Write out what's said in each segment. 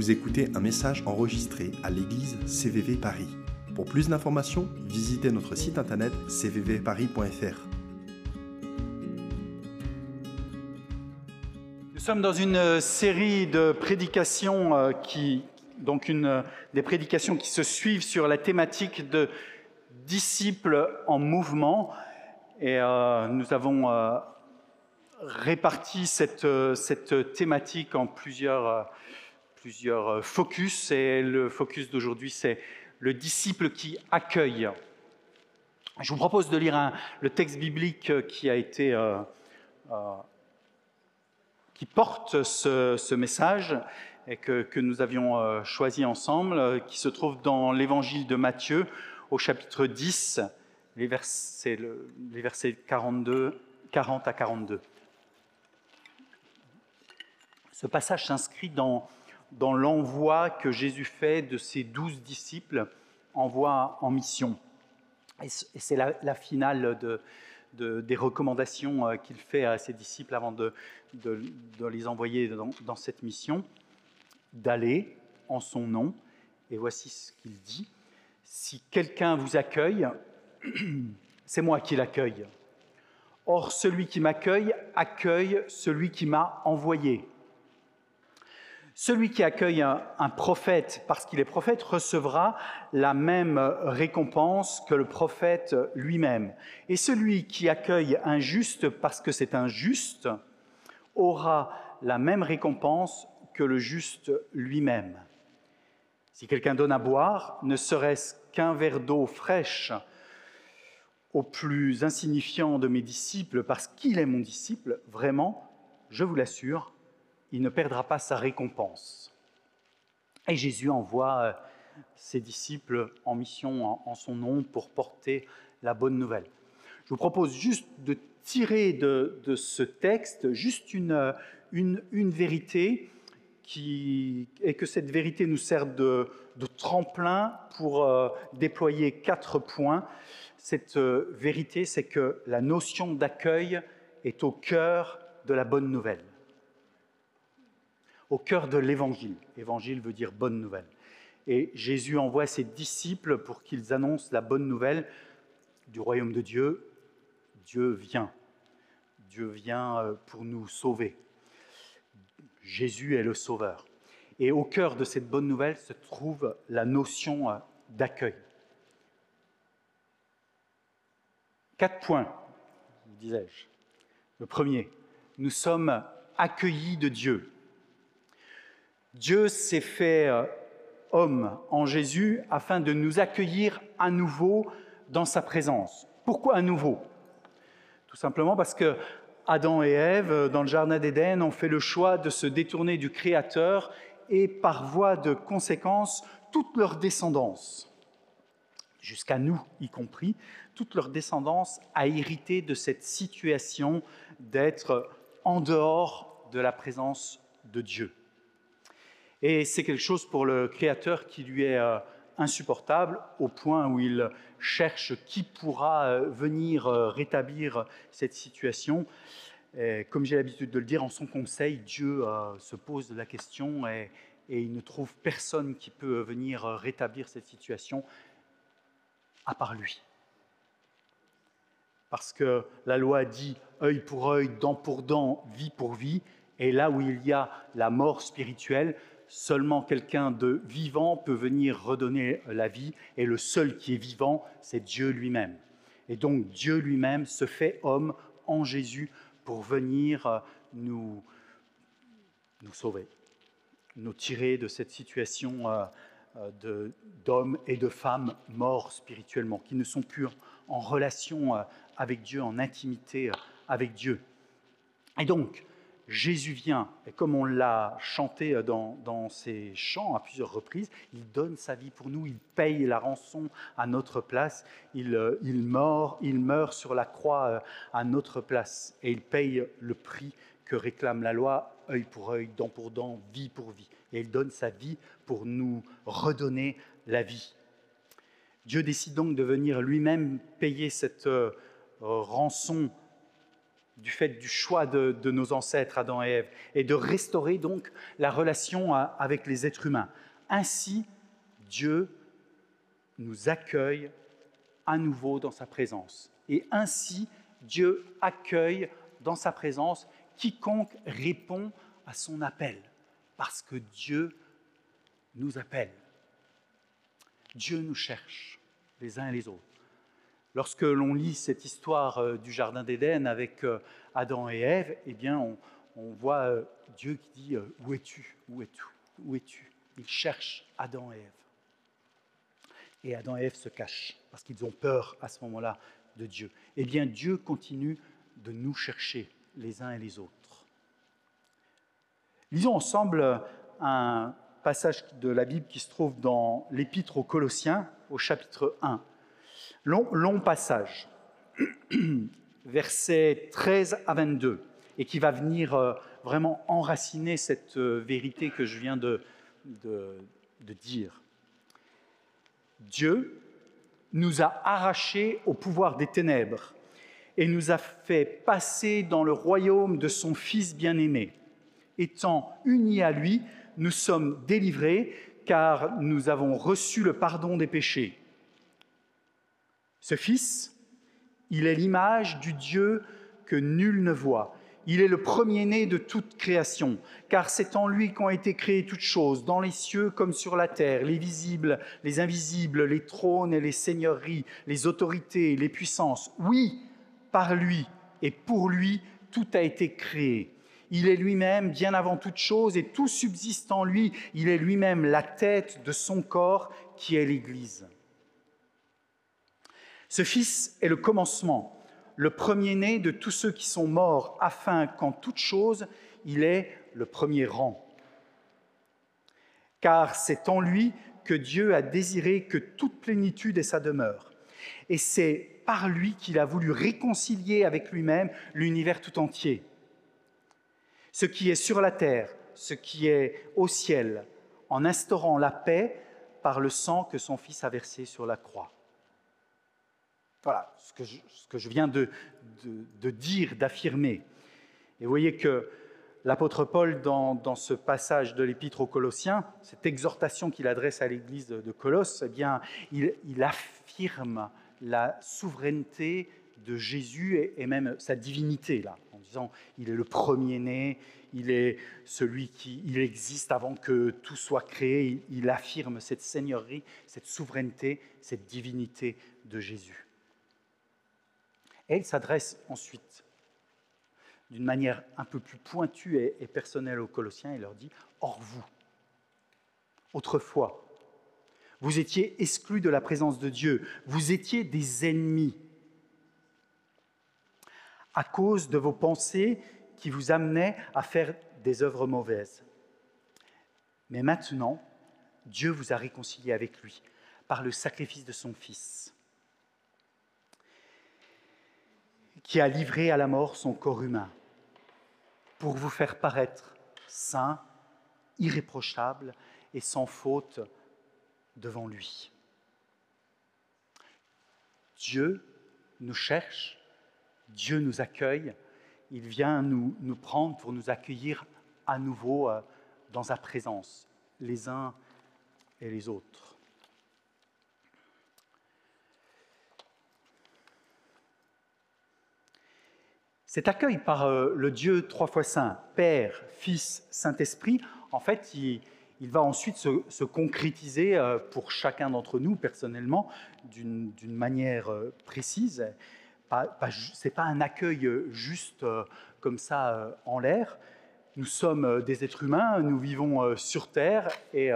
Vous écoutez un message enregistré à l'église CVV Paris. Pour plus d'informations, visitez notre site internet cvvparis.fr. Nous sommes dans une série de prédications euh, qui, donc une, euh, des prédications qui se suivent sur la thématique de disciples en mouvement. Et euh, nous avons euh, réparti cette, euh, cette, thématique en plusieurs, euh, plusieurs focus. Et le focus d'aujourd'hui, c'est le disciple qui accueille. Je vous propose de lire le texte biblique qui a été qui porte ce, message et que, nous avions choisi ensemble, qui se trouve dans l'évangile de Matthieu au chapitre 10, les versets, le, les versets 42, 40 à 42. Ce passage s'inscrit dans, dans l'envoi que Jésus fait de ses douze disciples, envoi en mission. Et c'est la, finale de, de, des recommandations euh, qu'il fait à ses disciples avant de, les envoyer dans cette mission, d'aller en son nom. Et voici ce qu'il dit. Si quelqu'un vous accueille, c'est moi qui l'accueille. Or, celui qui m'accueille accueille celui qui m'a envoyé. Celui qui accueille un, un prophète parce qu'il est prophète recevra la même récompense que le prophète lui-même. Et celui qui accueille un juste parce que c'est un juste aura la même récompense que le juste lui-même. Si quelqu'un donne à boire, ne serait-ce qu'un verre d'eau fraîche au plus insignifiant de mes disciples, parce qu'il est mon disciple, vraiment, je vous l'assure, il ne perdra pas sa récompense. Et Jésus envoie euh, ses disciples en mission en son nom pour porter la bonne nouvelle. Je vous propose juste de tirer de, ce texte juste une, une, une vérité qui, et que cette vérité nous sert de, de tremplin pour euh, déployer quatre points. Cette euh, vérité, c'est que la notion d'accueil est au cœur de la bonne nouvelle, au cœur de l'évangile. Évangile veut dire bonne nouvelle. Et Jésus envoie ses disciples pour qu'ils annoncent la bonne nouvelle du royaume de Dieu. Dieu vient. Dieu vient euh, pour nous sauver. Jésus est le sauveur. Et au cœur de cette bonne nouvelle se trouve la notion euh, d'accueil. Quatre points, disais-je. Le premier, nous sommes accueillis de Dieu. Dieu s'est fait euh, homme en Jésus afin de nous accueillir à nouveau dans sa présence. Pourquoi à nouveau? Tout simplement parce que Adam et Ève, dans le Jardin d'Éden, ont fait le choix de se détourner du Créateur et par voie de conséquence, toute leur descendance, jusqu'à nous y compris, toute leur descendance a hérité de cette situation d'être en dehors de la présence de Dieu. Et c'est quelque chose pour le Créateur qui lui est euh, insupportable au point où il cherche qui pourra euh, venir euh, rétablir cette situation. Comme j'ai l'habitude de le dire, en son conseil, Dieu se pose la question et, et, il ne trouve personne qui peut venir rétablir cette situation à part lui. Parce que la loi dit œil pour œil, dent pour dent, vie pour vie, et là où il y a la mort spirituelle, seulement quelqu'un de vivant peut venir redonner la vie, et le seul qui est vivant, c'est Dieu lui-même. Et donc Dieu lui-même se fait homme en Jésus pour venir euh, nous, nous sauver, nous tirer de cette situation euh, euh, d'hommes et de femmes morts spirituellement, qui ne sont plus en relation avec Dieu, en intimité avec Dieu. Et donc, Jésus vient, et comme on l'a chanté dans, dans ces chants à plusieurs reprises, il donne sa vie pour nous, il paye la rançon à notre place, il, il, meurt, il meurt sur la croix à notre place, et il paye le prix que réclame la loi, œil pour œil, dent pour dent, vie pour vie. Et il donne sa vie pour nous redonner la vie. Dieu décide donc de venir lui-même payer cette euh, rançon du fait du choix de, nos ancêtres, Adam et Ève, et de restaurer donc la relation avec les êtres humains. Ainsi, Dieu nous accueille à nouveau dans sa présence. Et ainsi, Dieu accueille dans sa présence quiconque répond à son appel, parce que Dieu nous appelle. Dieu nous cherche les uns et les autres. Lorsque l'on lit cette histoire euh, du Jardin d'Éden avec euh, Adam et Ève, eh bien, on, voit euh, Dieu qui dit Où es-tu? Où es-tu? Où es-tu? Il cherche Adam et Ève. Et Adam et Ève se cachent parce qu'ils ont peur à ce moment-là de Dieu. Eh bien, Dieu continue de nous chercher les uns et les autres. Lisons ensemble un passage de la Bible qui se trouve dans l'Épître aux Colossiens, au chapitre 1. Long, passage, versets 13 à 22, et qui va venir euh, vraiment enraciner cette euh, vérité que je viens de dire. Dieu nous a arrachés au pouvoir des ténèbres et nous a fait passer dans le royaume de son Fils bien-aimé. Étant unis à lui, nous sommes délivrés car nous avons reçu le pardon des péchés. Ce Fils, il est l'image du Dieu que nul ne voit. Il est le premier-né de toute création, car c'est en lui qu'ont été créées toutes choses, dans les cieux comme sur la terre, les visibles, les invisibles, les trônes et les seigneuries, les autorités, les puissances. Oui, par lui et pour lui, tout a été créé. Il est lui-même bien avant toute chose et tout subsiste en lui. Il est lui-même la tête de son corps qui est l'Église. Ce Fils est le commencement, le premier-né de tous ceux qui sont morts, afin qu'en toute chose, il ait le premier rang. Car c'est en lui que Dieu a désiré que toute plénitude ait sa demeure. Et c'est par lui qu'il a voulu réconcilier avec lui-même l'univers tout entier ce qui est sur la terre, ce qui est au ciel, en instaurant la paix par le sang que son Fils a versé sur la croix. Voilà ce que je, viens de, dire, d'affirmer. Et vous voyez que l'apôtre Paul, dans, ce passage de l'Épître aux Colossiens, cette exhortation qu'il adresse à l'Église de Colosse, eh bien, il, affirme la souveraineté de Jésus et, même sa divinité, là, en disant il est le premier-né, il est celui qui il existe avant que tout soit créé. Il affirme cette seigneurie, cette souveraineté, cette divinité de Jésus. Et il s'adresse ensuite d'une manière un peu plus pointue et, personnelle aux Colossiens. Et leur dit Or vous, autrefois, vous étiez exclus de la présence de Dieu, vous étiez des ennemis à cause de vos pensées qui vous amenaient à faire des œuvres mauvaises. Mais maintenant, Dieu vous a réconcilié avec lui par le sacrifice de son Fils, qui a livré à la mort son corps humain pour vous faire paraître saint, irréprochable et sans faute devant lui. Dieu nous cherche Dieu nous accueille, il vient nous, nous prendre pour nous accueillir à nouveau euh, dans sa présence, les uns et les autres. Cet accueil par euh, le Dieu trois fois saint, Père, Fils, Saint-Esprit, en fait, il, va ensuite se, concrétiser euh, pour chacun d'entre nous personnellement d'une manière précise ce n'est pas un accueil euh, juste euh, comme ça euh, en l'air. Nous sommes des êtres humains, nous vivons sur Terre et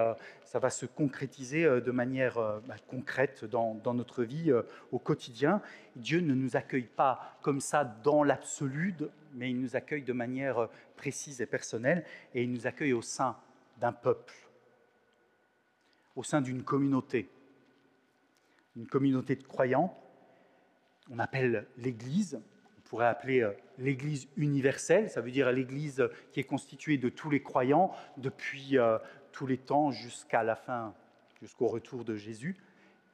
ça va se concrétiser de manière bah, concrète dans, notre vie au quotidien. Dieu ne nous accueille pas comme ça dans l'absolu, mais il nous accueille de manière précise et personnelle et il nous accueille au sein d'un peuple, au sein d'une communauté, une communauté de croyants on appelle l'Église, on pourrait appeler euh, l'Église universelle, ça veut dire l'Église qui est constituée de tous les croyants depuis euh, tous les temps jusqu'à la fin, jusqu'au retour de Jésus.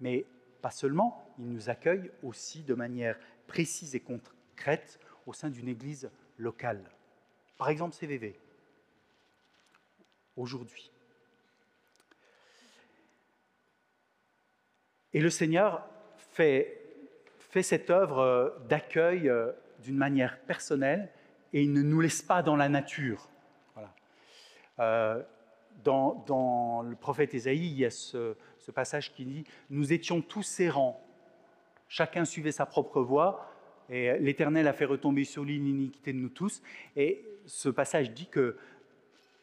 Mais pas seulement, il nous accueille aussi de manière précise et concrète au sein d'une église locale. Par exemple, CVV, aujourd'hui. Et le Seigneur fait, cette œuvre d'accueil euh, d'une manière personnelle et il ne nous laisse pas dans la nature. Voilà. Euh, dans, le prophète Ésaïe, il y a ce, passage qui dit Nous étions tous errants, chacun suivait sa propre voie, et l'Éternel a fait retomber sur lui l'iniquité de nous tous. Et ce passage dit que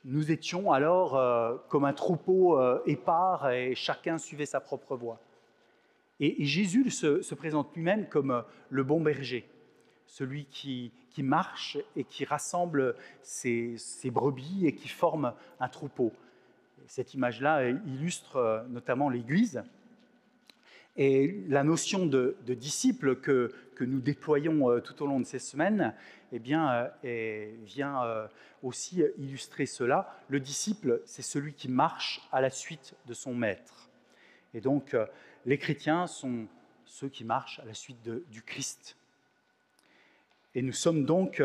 nous étions alors euh, comme un troupeau euh, épars et chacun suivait sa propre voie. Et, Jésus se, présente lui-même comme euh, le bon berger, celui qui, marche et qui rassemble ses, brebis et qui forme un troupeau. Cette image-là illustre notamment l'Église. Et la notion de, disciple que, que, nous déployons tout au long de ces semaines eh bien, vient aussi illustrer cela. Le disciple, c'est celui qui marche à la suite de son maître. Et donc, euh, les chrétiens sont ceux qui marchent à la suite du Christ. Et nous sommes donc,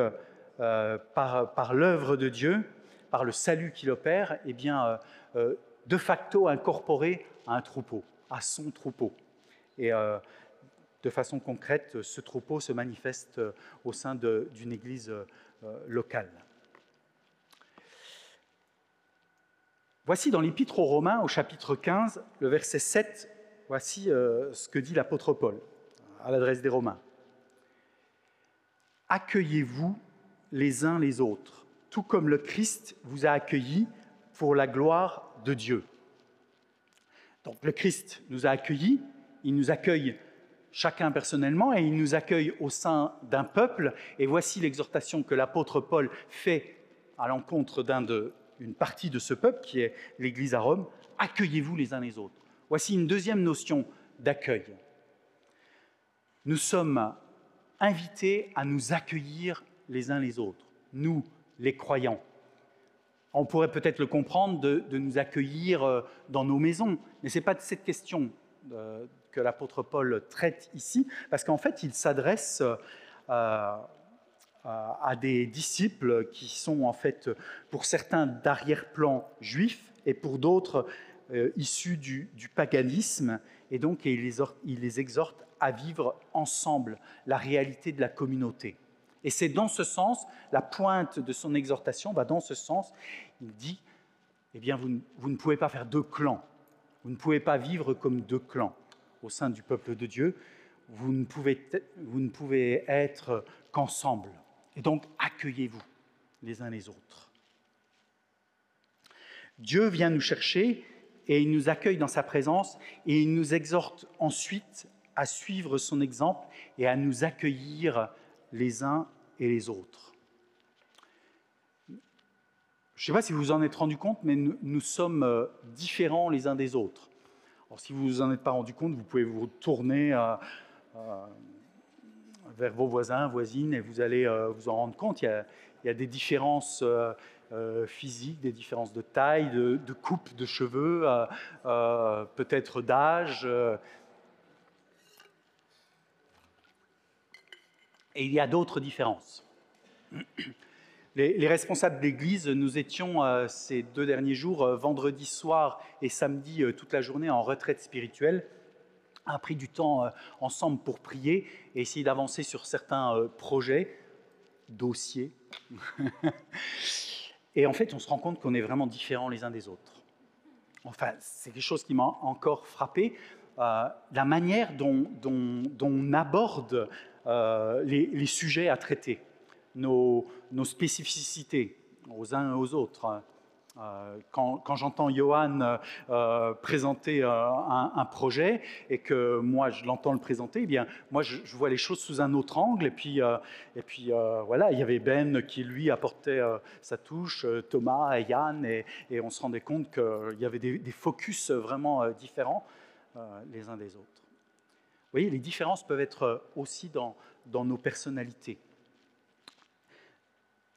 euh, par l'œuvre de Dieu, par le salut qu'il opère, eh bien, euh, de facto incorporés à un troupeau, à son troupeau. Et de façon concrète, ce troupeau se manifeste au sein d'une église locale. Voici dans l'Épître aux Romains, au chapitre 15, le verset 7, voici euh, ce que dit l'apôtre Paul à l'adresse des Romains. Accueillez-vous les uns les autres, tout comme le Christ vous a accueillis pour la gloire de Dieu. Donc le Christ nous a accueillis, il nous accueille chacun personnellement et il nous accueille au sein d'un peuple. Et voici l'exhortation que l'apôtre Paul fait à l'encontre d'un de une partie de ce peuple qui est l'Église à Rome, accueillez-vous les uns les autres. Voici une deuxième notion d'accueil. Nous sommes invités à nous accueillir les uns les autres, nous, les croyants. On pourrait peut-être le comprendre de, nous accueillir euh, dans nos maisons, mais ce n'est pas de cette question euh, que l'apôtre Paul traite ici, parce qu'en fait, il s'adresse euh, à des disciples qui sont en fait pour certains d'arrière-plan juifs et pour d'autres issus du, paganisme. Et donc il les exhorte à vivre ensemble la réalité de la communauté. Et c'est dans ce sens, la pointe de son exhortation, bah dans ce sens, il dit, eh bien, vous, vous ne pouvez pas faire deux clans, vous ne pouvez pas vivre comme deux clans au sein du peuple de Dieu, vous ne pouvez, vous ne pouvez être qu'ensemble. Et donc, accueillez-vous les uns les autres. Dieu vient nous chercher et il nous accueille dans sa présence et il nous exhorte ensuite à suivre son exemple et à nous accueillir les uns et les autres. Je ne sais pas si vous vous en êtes rendu compte, mais nous, sommes euh, différents les uns des autres. Alors, si vous ne vous en êtes pas rendu compte, vous pouvez vous tourner vers vos voisins, voisines, et vous allez euh, vous en rendre compte. Il y a, des différences euh, physiques, des différences de taille, de, coupe de cheveux, peut-être d'âge. Et il y a d'autres différences. Les, responsables d'Église, nous étions ces deux derniers jours, vendredi soir et samedi, toute la journée en retraite spirituelle a pris du temps euh, ensemble pour prier et essayer d'avancer sur certains euh, projets, dossiers. et en fait, on se rend compte qu'on est vraiment différents les uns des autres. Enfin, c'est quelque chose qui m'a encore frappé, euh, la manière dont, on aborde les, sujets à traiter, nos, spécificités aux uns et aux autres. Euh, quand, j'entends Johan euh, euh, présenter un, projet et que moi je l'entends le présenter, eh bien moi je, vois les choses sous un autre angle. Et puis, et puis voilà, il y avait Ben qui lui apportait sa touche, Thomas et Yann, et, on se rendait compte qu'il y avait des, focus vraiment différents les uns des autres. Vous voyez, les différences peuvent être aussi dans, nos personnalités.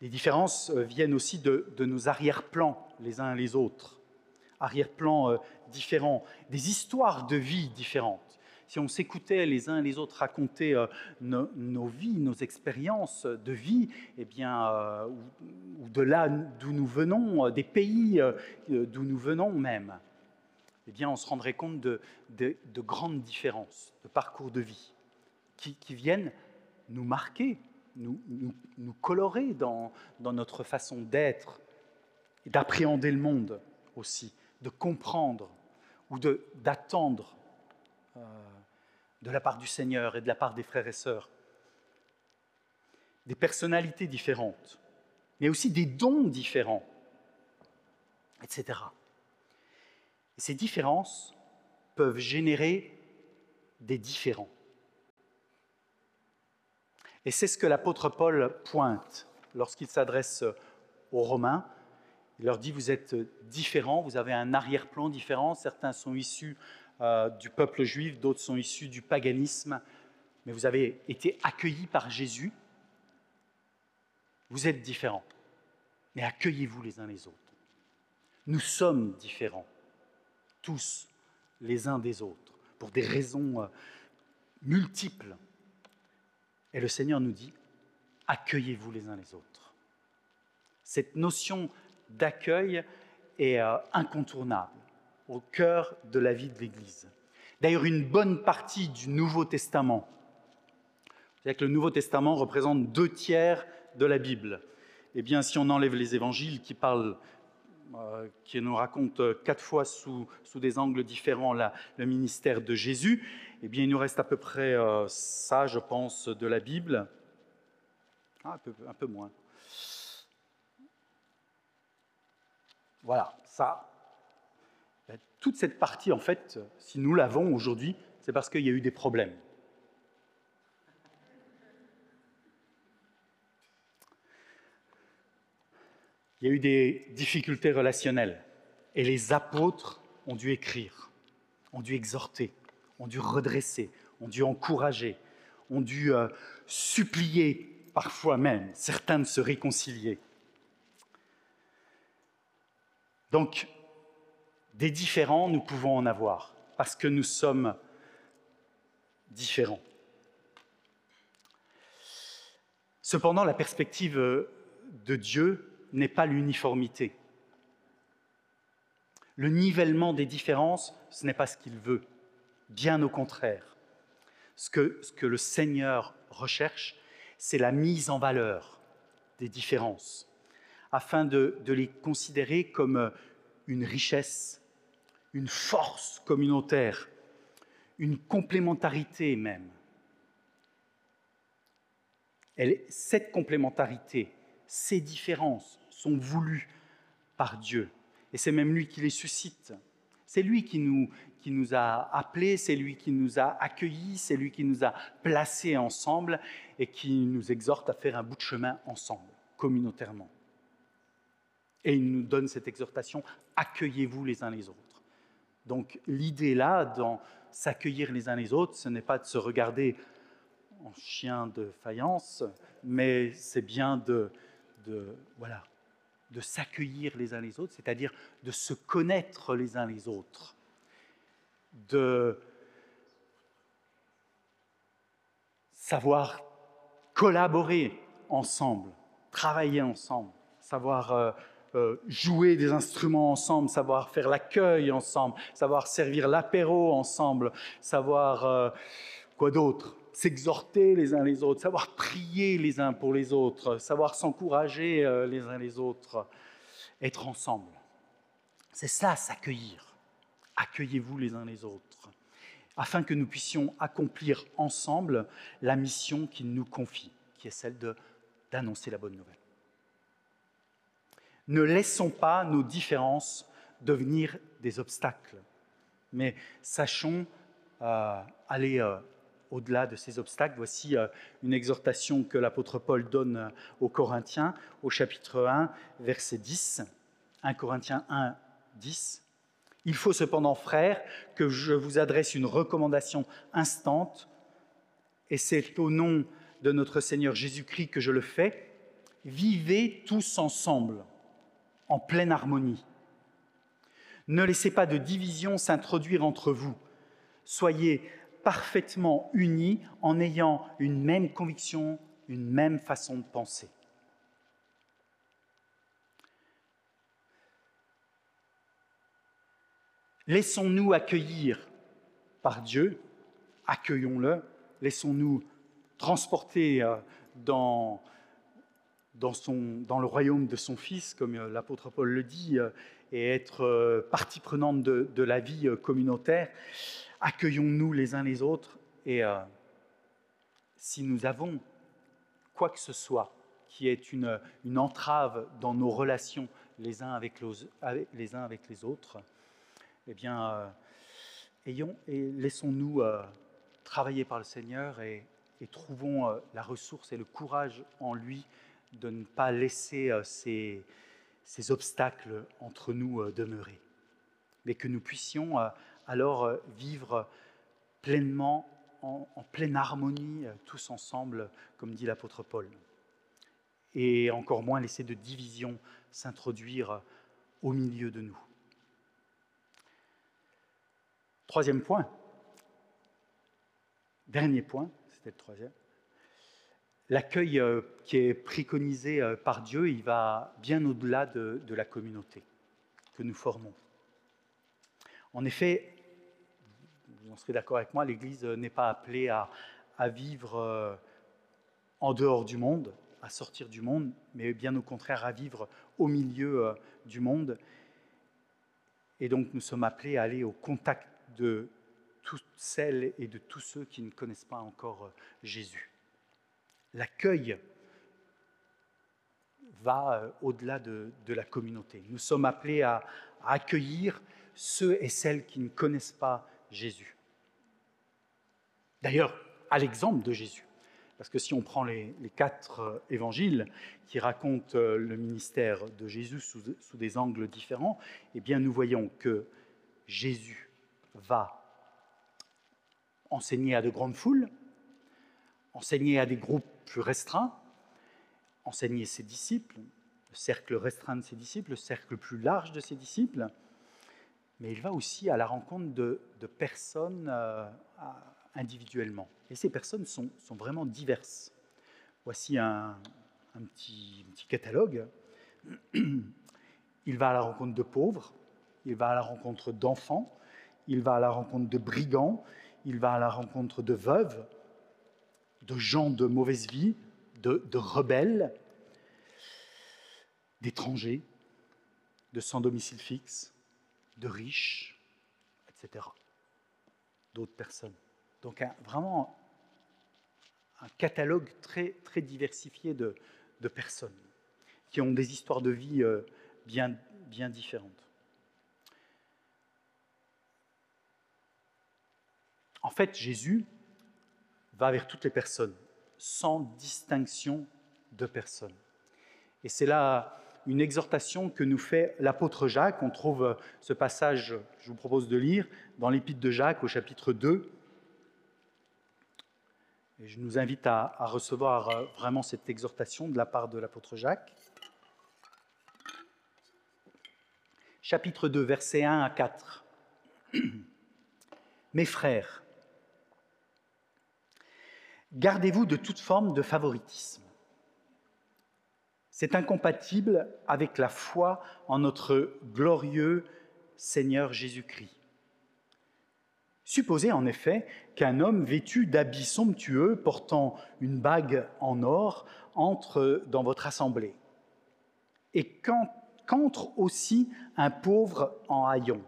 Les différences euh, viennent aussi de, nos arrière-plans les uns les autres, arrière-plans euh, différents, des histoires de vie différentes. si on s'écoutait les uns les autres raconter euh, nos, vies, nos expériences de vie, eh bien, euh, ou, de là d'où nous venons, des pays d'où nous venons même, eh on se rendrait compte de, grandes différences de parcours de vie qui, viennent nous marquer, nous, colorer dans, notre façon d'être et d'appréhender le monde aussi, de comprendre ou d'attendre euh, de la part du Seigneur et de la part des frères et sœurs. Des personnalités différentes, mais aussi des dons différents, etc. Ces différences peuvent générer des différents. Et c'est ce que l'apôtre Paul pointe lorsqu'il s'adresse aux Romains. Il leur dit, vous êtes différents, vous avez un arrière-plan différent, certains sont issus euh, du peuple juif, d'autres sont issus du paganisme, mais vous avez été accueillis par Jésus. Vous êtes différents, mais accueillez-vous les uns les autres. Nous sommes différents, tous les uns des autres, pour des raisons euh, multiples. Et le Seigneur nous dit, accueillez-vous les uns les autres. Cette notion d'accueil est euh, incontournable au cœur de la vie de l'Église. D'ailleurs, une bonne partie du Nouveau Testament, c'est-à-dire que le Nouveau Testament représente deux tiers de la Bible. Eh bien, si on enlève les évangiles qui parlent, qui nous racontent quatre fois sous, sous des angles différents le ministère de Jésus, eh bien, il nous reste à peu près euh, ça, je pense, de la Bible. Ah, un, peu, un peu moins. Voilà, ça, toute cette partie, en fait, si nous l'avons aujourd'hui, c'est parce qu'il y a eu des problèmes. Il y a eu des difficultés relationnelles et les apôtres ont dû écrire, ont dû exhorter, ont dû redresser, ont dû encourager, ont dû euh, supplier parfois même certains de se réconcilier. Donc, des différents, nous pouvons en avoir, parce que nous sommes différents. Cependant, la perspective de Dieu n'est pas l'uniformité. Le nivellement des différences, ce n'est pas ce qu'il veut, bien au contraire. Ce que, le Seigneur recherche, c'est la mise en valeur des différences, afin de, de les considérer comme une richesse une force communautaire, une complémentarité même. cette complémentarité, ces différences sont voulues par Dieu. Et c'est même lui qui les suscite. C'est lui qui nous, qui nous a appelés, c'est lui qui nous a accueillis, c'est lui qui nous a placés ensemble et qui nous exhorte à faire un bout de chemin ensemble, communautairement. Et il nous donne cette exhortation, accueillez-vous les uns les autres. Donc l'idée là, dans s'accueillir les uns les autres, ce n'est pas de se regarder en chien de faïence, mais c'est bien de, voilà, de s'accueillir les uns les autres, c'est-à-dire de se connaître les uns les autres, de savoir collaborer ensemble, travailler ensemble, savoir euh, euh, jouer des instruments ensemble, savoir faire l'accueil ensemble, savoir servir l'apéro ensemble, savoir euh, quoi d'autre? S'exhorter les uns les autres, savoir prier les uns pour les autres, savoir s'encourager euh, les uns les autres, être ensemble. C'est ça, s'accueillir. Accueillez-vous les uns les autres, afin que nous puissions accomplir ensemble la mission qu'il nous confie, qui est celle d'annoncer la bonne nouvelle. Ne laissons pas nos différences devenir des obstacles, mais sachons euh, aller euh, au-delà de ces obstacles. Voici euh, une exhortation que l'apôtre Paul donne aux Corinthiens au chapitre 1, verset 10. 1 Corinthiens 1, 10. Il faut cependant, frères, que je vous adresse une recommandation instante, et c'est au nom de notre Seigneur Jésus-Christ que je le fais. Vivez tous ensemble en pleine harmonie. Ne laissez pas de division s'introduire entre vous. Soyez parfaitement unis en ayant une même conviction, une même façon de penser. Laissons-nous accueillir par Dieu, accueillons-le, laissons-nous transporter euh, dans, dans, le royaume de son Fils, comme euh, l'apôtre Paul le dit, euh, et être partie prenante de la vie communautaire. Accueillons-nous les uns les autres et si nous avons quoi que ce soit qui est une, une entrave dans nos relations les uns avec les, uns avec les autres, eh bien, euh, ayons et laissons-nous euh, travailler par le Seigneur et, trouvons euh, la ressource et le courage en lui de ne pas laisser ces, ces, obstacles entre nous demeurer, mais que nous puissions alors vivre pleinement, en, pleine harmonie, tous ensemble, comme dit l'apôtre Paul, et encore moins laisser de division s'introduire au milieu de nous. Troisième point, dernier point, c'était le troisième, l'accueil euh, qui est préconisé euh, par Dieu, il va bien au-delà de, la communauté que nous formons. En effet, en serez d'accord avec moi, l'Église n'est pas appelée à, vivre euh, en dehors du monde, à sortir du monde, mais bien au contraire à vivre au milieu du monde. Et donc nous sommes appelés à aller au contact de toutes celles et de tous ceux qui ne connaissent pas encore euh, Jésus. L'accueil va euh, au-delà de, la communauté. Nous sommes appelés à, accueillir ceux et celles qui ne connaissent pas Jésus. D'ailleurs, à l'exemple de Jésus. Parce que si on prend les, quatre euh, évangiles qui racontent le ministère de Jésus sous, sous, des angles différents, eh bien nous voyons que Jésus va enseigner à de grandes foules, enseigner à des groupes plus restreints, enseigner ses disciples, le cercle restreint de ses disciples, le cercle plus large de ses disciples, mais il va aussi à la rencontre de, personnes euh, individuellement. Et ces personnes sont, vraiment diverses. Voici un, petit, petit catalogue. Il va à la rencontre de pauvres, il va à la rencontre d'enfants, il va à la rencontre de brigands, il va à la rencontre de veuves, de gens de mauvaise vie, de, rebelles, d'étrangers, de sans domicile fixe, de riches, etc. D'autres personnes. Donc vraiment un catalogue très, très diversifié de, personnes qui ont des histoires de vie euh, bien, bien différentes. En fait, Jésus va vers toutes les personnes, sans distinction de personnes. Et c'est là une exhortation que nous fait l'apôtre Jacques. On trouve ce passage, je vous propose de lire, dans l'épître de Jacques au chapitre 2. Je nous invite à, à recevoir vraiment cette exhortation de la part de l'apôtre Jacques. Chapitre 2, versets 1 à 4. Mes frères, Gardez-vous de toute forme de favoritisme. C'est incompatible avec la foi en notre glorieux Seigneur Jésus-Christ. Supposez en effet qu'un homme vêtu d'habits somptueux, portant une bague en or, entre dans votre assemblée, et qu'entre aussi un pauvre en haillons.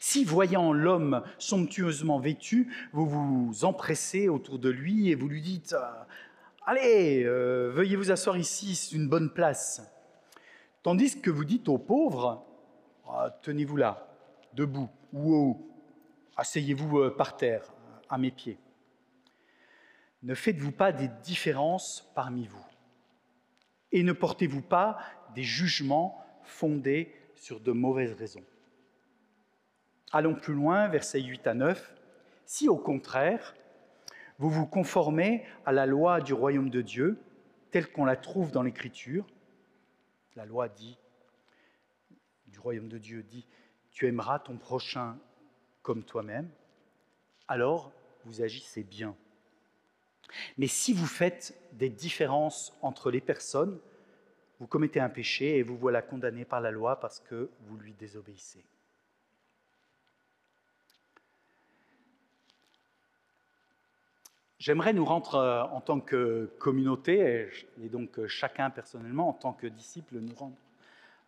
Si, voyant l'homme somptueusement vêtu, vous vous empressez autour de lui et vous lui dites euh, Allez, euh, veuillez vous asseoir ici, c'est une bonne place. Tandis que vous dites aux pauvres ah, Tenez-vous là, debout, ou asseyez-vous euh, par terre, à mes pieds. Ne faites-vous pas des différences parmi vous et ne portez-vous pas des jugements fondés sur de mauvaises raisons? Allons plus loin, versets 8 à 9. Si au contraire, vous vous conformez à la loi du royaume de Dieu, telle qu'on la trouve dans l'Écriture, la loi dit, du royaume de Dieu dit, tu aimeras ton prochain comme toi-même. alors vous agissez bien. Mais si vous faites des différences entre les personnes, vous commettez un péché et vous voilà condamné par la loi parce que vous lui désobéissez. J'aimerais nous rendre euh, en tant que communauté, et donc euh, chacun personnellement en tant que disciple, nous rendre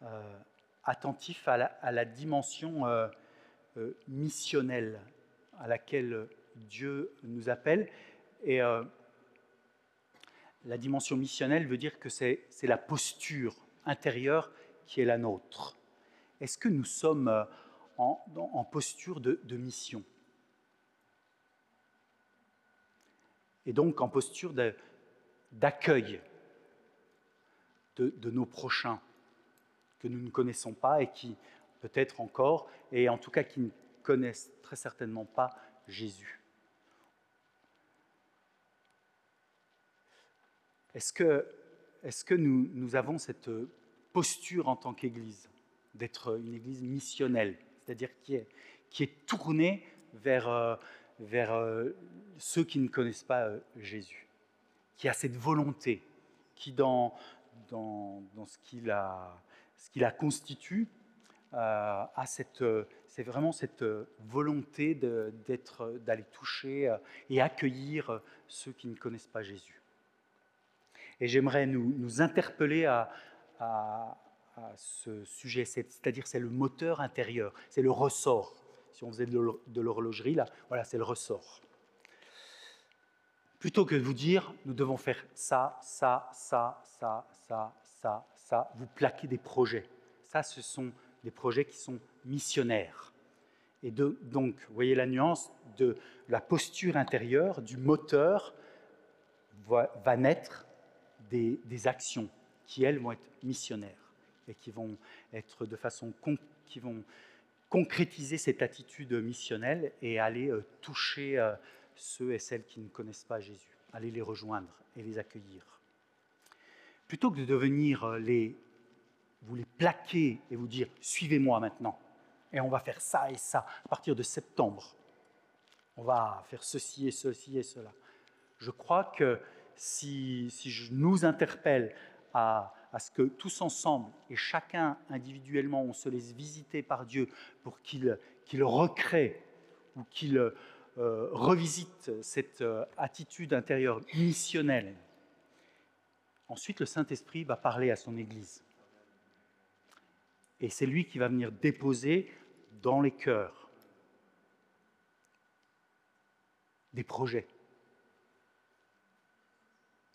euh, attentifs à la, dimension missionnelle à laquelle Dieu nous appelle. Et la dimension missionnelle veut dire que c'est la posture intérieure qui est la nôtre. Est-ce que nous sommes en, posture de mission? Et donc en posture d'accueil de, nos prochains que nous ne connaissons pas et qui peut-être encore, et en tout cas qui ne connaissent très certainement pas Jésus. Est-ce que, nous, avons cette posture en tant qu'Église, d'être une Église missionnelle, c'est-à-dire qui est, qui tournée vers, euh, euh, ceux qui ne connaissent pas euh, Jésus, qui a cette volonté, qui dans, ce qu'il a, ce a constitue, euh, a cette, c'est vraiment cette volonté d'être, d'aller toucher et accueillir ceux qui ne connaissent pas Jésus. Et j'aimerais nous, interpeller à, à, à ce sujet, c'est-à-dire c'est le moteur intérieur, c'est le ressort si on faisait de l'horlogerie, là, voilà, c'est le ressort. Plutôt que de vous dire, nous devons faire ça, ça, ça, ça, ça, ça, ça, vous plaquez des projets. Ça, ce sont des projets qui sont missionnaires. Et de, donc, vous voyez la nuance de la posture intérieure, du moteur, va, naître des, des, actions qui, elles, vont être missionnaires et qui vont être de façon qui vont concrétiser cette attitude missionnelle et aller euh, toucher euh, ceux et celles qui ne connaissent pas Jésus, aller les rejoindre et les accueillir. Plutôt que de devenir euh, les, vous les plaquer et vous dire suivez-moi maintenant, et on va faire ça et ça à partir de septembre, on va faire ceci et ceci et cela. Je crois que si, si je nous interpelle à à ce que tous ensemble et chacun individuellement, on se laisse visiter par Dieu pour qu'il recrée ou qu'il euh, revisite cette euh, attitude intérieure missionnelle. Ensuite, le Saint-Esprit va parler à son Église. Et c'est lui qui va venir déposer dans les cœurs des projets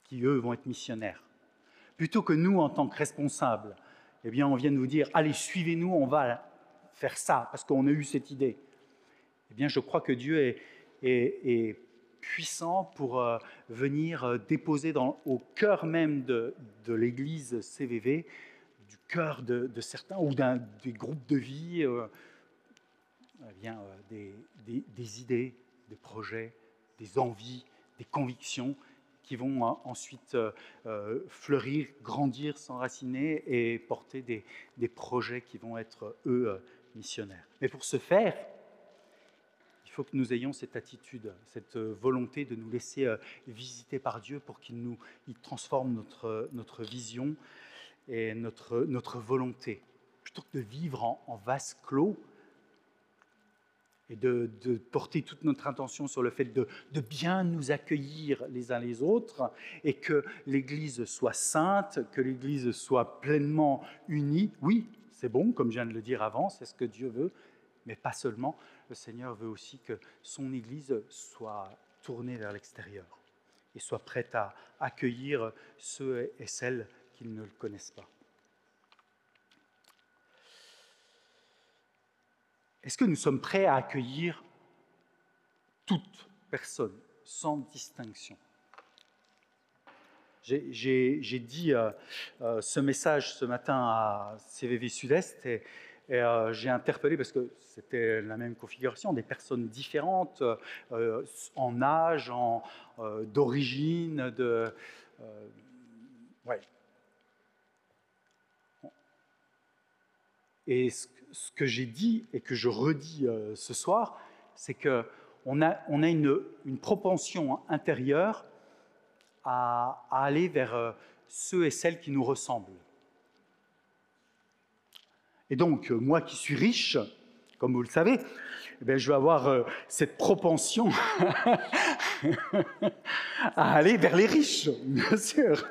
qui, eux, vont être missionnaires plutôt que nous, en tant que responsables, eh bien, on vient de vous dire, allez, suivez-nous, on va faire ça, parce qu'on a eu cette idée. Eh bien, je crois que Dieu est, puissant pour euh, venir euh, déposer au cœur même de, de l'Église CVV, du cœur de, certains ou des groupes de vie, euh, eh bien, des, des, idées, des projets, des envies, des convictions qui vont hein, ensuite euh, euh, fleurir, grandir, s'enraciner et porter des, projets qui vont être, eux, euh, missionnaires. Mais pour ce faire, il faut que nous ayons cette attitude, cette volonté de nous laisser visiter par Dieu pour qu'il nous il transforme notre, notre vision et notre, volonté. Plutôt que de vivre en, en vase clos, et de, porter toute notre intention sur le fait de, bien nous accueillir les uns les autres et que l'Église soit sainte, que l'Église soit pleinement unie. Oui, c'est bon, comme je viens de le dire avant, c'est ce que Dieu veut, mais pas seulement. Le Seigneur veut aussi que son Église soit tournée vers l'extérieur et soit prête à accueillir ceux et celles ne le connaissent pas. Est-ce que nous sommes prêts à accueillir toute personne, sans distinction? J'ai dit euh, euh, ce message ce matin à CVV Sud-Est et, euh, j'ai interpellé, parce que c'était la même configuration, des personnes différentes en âge, d'origine, de... ouais. Et ce, que j'ai dit et que je redis euh, ce soir, c'est que on a, on a une, une, propension intérieure à, aller vers euh, ceux et celles qui nous ressemblent. Et donc, euh, moi qui suis riche, comme vous le savez, eh bien, je vais avoir cette propension à aller vers les riches, bien sûr.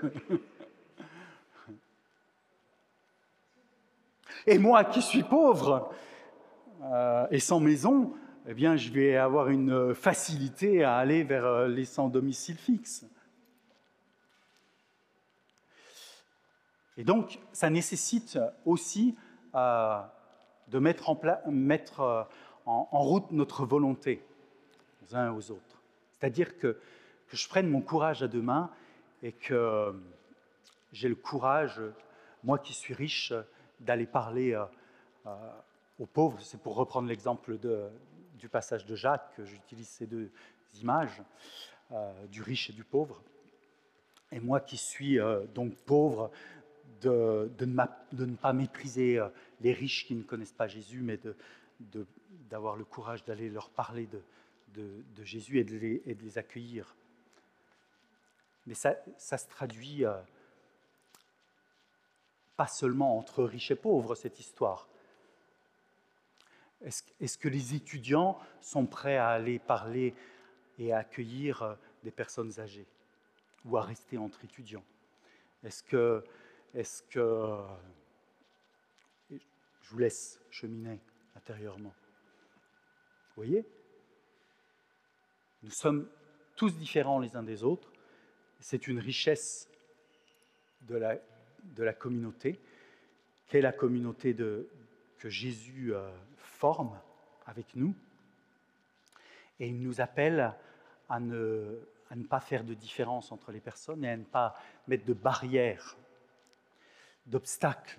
Et moi qui suis pauvre euh, et sans maison, eh bien, je vais avoir une facilité à aller vers euh, les sans domicile fixe. Et donc, ça nécessite aussi euh, de mettre, en, route notre volonté aux uns et aux autres. C'est-à-dire que, que, je prenne mon courage à deux mains et que j'ai le courage, moi qui suis riche, d'aller parler euh, euh, aux pauvres. C'est pour reprendre l'exemple du passage de Jacques que j'utilise ces deux images, euh, du riche et du pauvre. Et moi qui suis donc pauvre, de, de, ne pas mépriser les riches qui ne connaissent pas Jésus, mais d'avoir le courage d'aller leur parler de, Jésus et de, les, et les, accueillir. Mais ça, ça se traduit pas seulement entre riches et pauvres, cette histoire. Est-ce est que les étudiants sont prêts à aller parler et à accueillir euh, des personnes âgées ou à rester entre étudiants? Est-ce que, est que je vous laisse cheminer intérieurement Vous voyez? Nous sommes tous différents les uns des autres. C'est une richesse de la, de la communauté, qu'est la communauté que Jésus euh, forme avec nous. Et il nous appelle à ne, pas faire de différence entre les personnes et à ne pas mettre de barrières, d'obstacles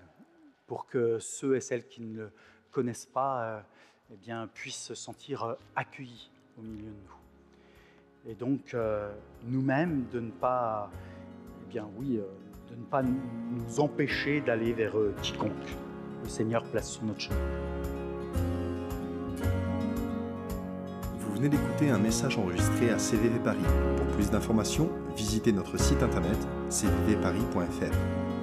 pour que ceux et celles qui ne le connaissent pas euh, eh bien, puissent se sentir euh, accueillis au milieu de nous. Et donc, nous-mêmes, de ne pas, eh bien oui, de ne pas nous empêcher d'aller vers euh, quiconque le Seigneur place sur notre chemin. Vous venez d'écouter un message enregistré à CVV Paris. Pour plus d'informations, visitez notre site internet cvvparis.fr.